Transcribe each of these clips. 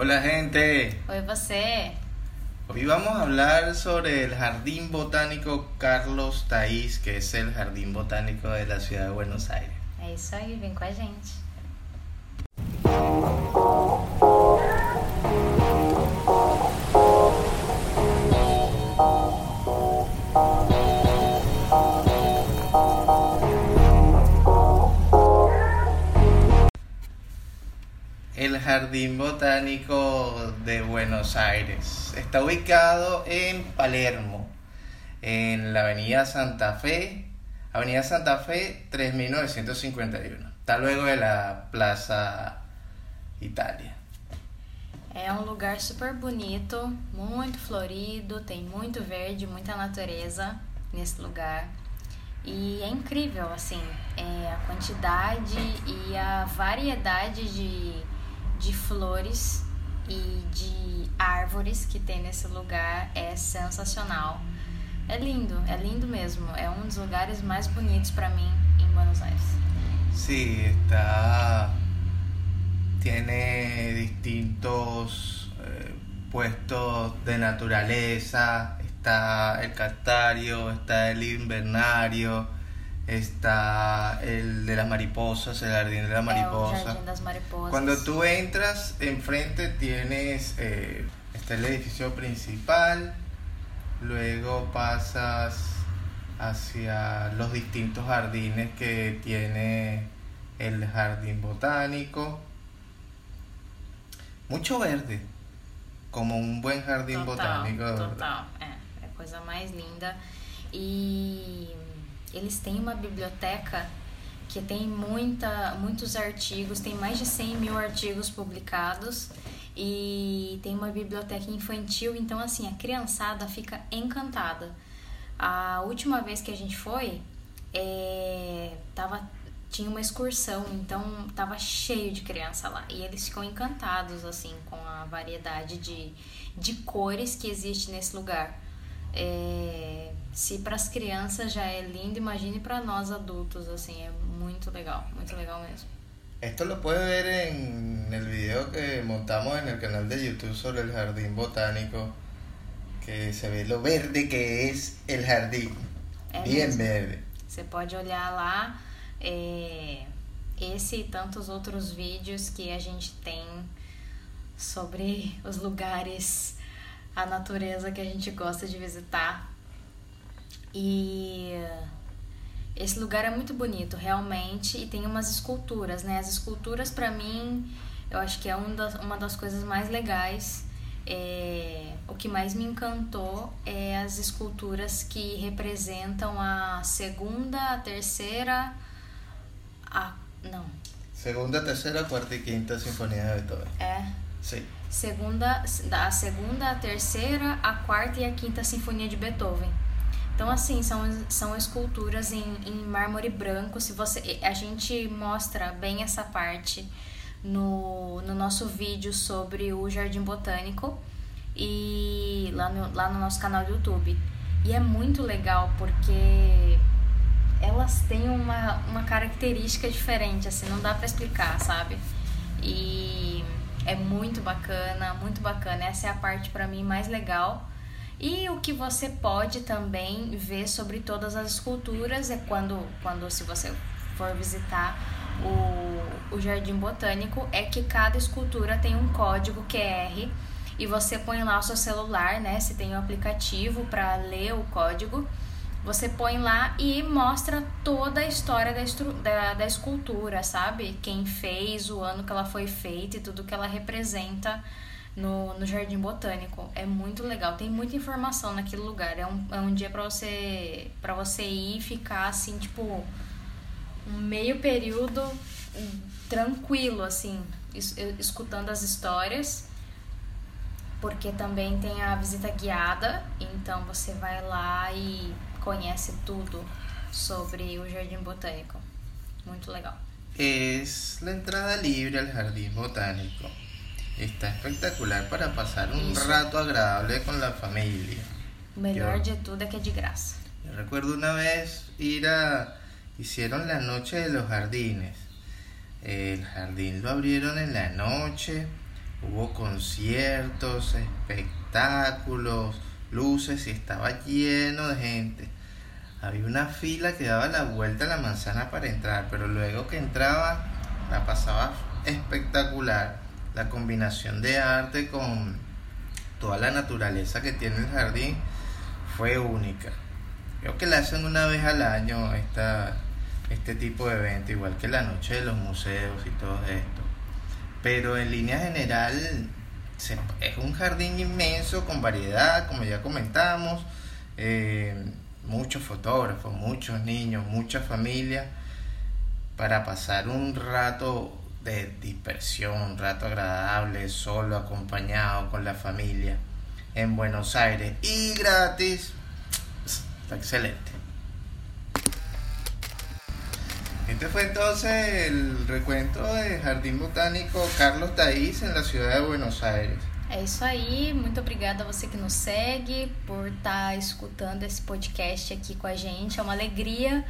Hola gente, Oi, você. hoy vamos a hablar sobre el Jardín Botánico Carlos Taís, que es el Jardín Botánico de la ciudad de Buenos Aires. É isso aí, vem com a gente. Jardín Botánico de Buenos Aires está ubicado en Palermo, en la Avenida Santa Fe, Avenida Santa Fe 3951. Está luego de la Plaza Italia. É um lugar super bonito, muito florido, tem muito verde, muita natureza nesse lugar. E é incrível, assim, é, a quantidade e a variedade de, de flores e de árvores que tem nesse lugar é sensacional. É lindo, é lindo mesmo. É um dos lugares mais bonitos para mim em Buenos Aires. Sí, está. Tiene distintos eh, puestos de naturaleza. Está el castario, está el invernario, está el de las mariposas, el jardín de la É o mariposa. Jardim das Mariposas. Cuando tú entras, enfrente tienes. eh, está el edificio principal. Luego pasas hacia los distintos jardines que tiene el jardín botánico. Mucho verde, como un buen jardín total, botánico. Total, é, é a coisa mais linda. E eles têm uma biblioteca que tem muita, muitos artigos, tem mais de 100 mil artigos publicados e tem uma biblioteca infantil, então assim, a criançada fica encantada. A última vez que a gente foi, é, tava, tinha uma excursão, então tava cheio de criança lá. E eles ficam encantados, assim, com a variedade de, de cores que existe nesse lugar. É, se para as crianças já é lindo, imagine para nós adultos, assim, é muito legal, muito legal mesmo. Esto lo puedes ver en el video que montamos en el canal de YouTube sobre el jardín botánico, que se ve lo verde que es el jardín. É Bien mesmo. verde. Você pode olhar lá é, esse e tantos outros vídeos que a gente tem sobre os lugares, a natureza que a gente gosta de visitar. E esse lugar é muito bonito, realmente, e tem umas esculturas, né? As esculturas, para mim, eu acho que é um das, uma das coisas mais legais. É, o que mais me encantou é as esculturas que representam a segunda, a terceira, a não, Segunda, tercera, cuarta y quinta sinfonía de Beethoven. é Sí. segunda, a segunda, a terceira, a quarta e a quinta sinfonia de Beethoven. Então, assim, são, são esculturas em, em mármore branco. Se você, a gente mostra bem essa parte no, no nosso vídeo sobre o Jardim Botânico e lá no, lá no nosso canal do YouTube. E é muito legal porque elas têm uma, uma característica diferente, assim, não dá pra explicar, sabe? E é muito bacana, muito bacana. Essa é a parte pra mim mais legal. E o que você pode também ver sobre todas as esculturas é quando, quando se você for visitar o, o Jardim Botânico, é que cada escultura tem um código QR e você põe lá o seu celular, né? Se tem um aplicativo para ler o código, você põe lá e mostra toda a história da, da, da escultura, sabe? Quem fez, o ano que ela foi feita e tudo que ela representa no, no Jardim Botânico. É muito legal, tem muita informação naquele lugar. É um, é um dia para você, pra você ir e ficar assim, tipo, um meio período tranquilo, assim, es- escutando as histórias porque também tem a visita guiada, então você vai lá e conhece tudo sobre o Jardim Botânico. Muito legal. Es la entrada libre al jardín botánico. Está espectacular para pasar un rato agradable con la familia. Eu- de tudo é que de graça. Yo recuerdo una vez ir a... Hicieron la noche de los jardines. El jardín lo abrieron en la noche Hubo conciertos, espectáculos, luces y estaba lleno de gente. Había una fila que daba la vuelta a la manzana para entrar, pero luego que entraba la pasaba espectacular. La combinación de arte con toda la naturaleza que tiene el jardín fue única. Creo que la hacen una vez al año esta, este tipo de evento, igual que la noche de los museos y todo esto. Pero en línea general es un jardín inmenso con variedad, como ya comentamos. Eh, muchos fotógrafos, muchos niños, muchas familias, para pasar un rato de dispersión, un rato agradable, solo, acompañado con la familia en Buenos Aires y gratis. Está excelente. Este fue entonces el recuento de Jardín Botánico Carlos Taís en la ciudad de Buenos Aires. É isso aí, muito obrigada a você que nos segue por estar escutando esse podcast aqui com a gente. É uma alegria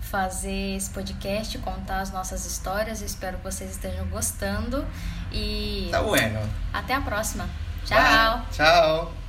fazer esse podcast, contar as nossas histórias. espero que vocês estejam gostando. E. Tá bueno. Até a próxima. Tchau. Bye. Tchau.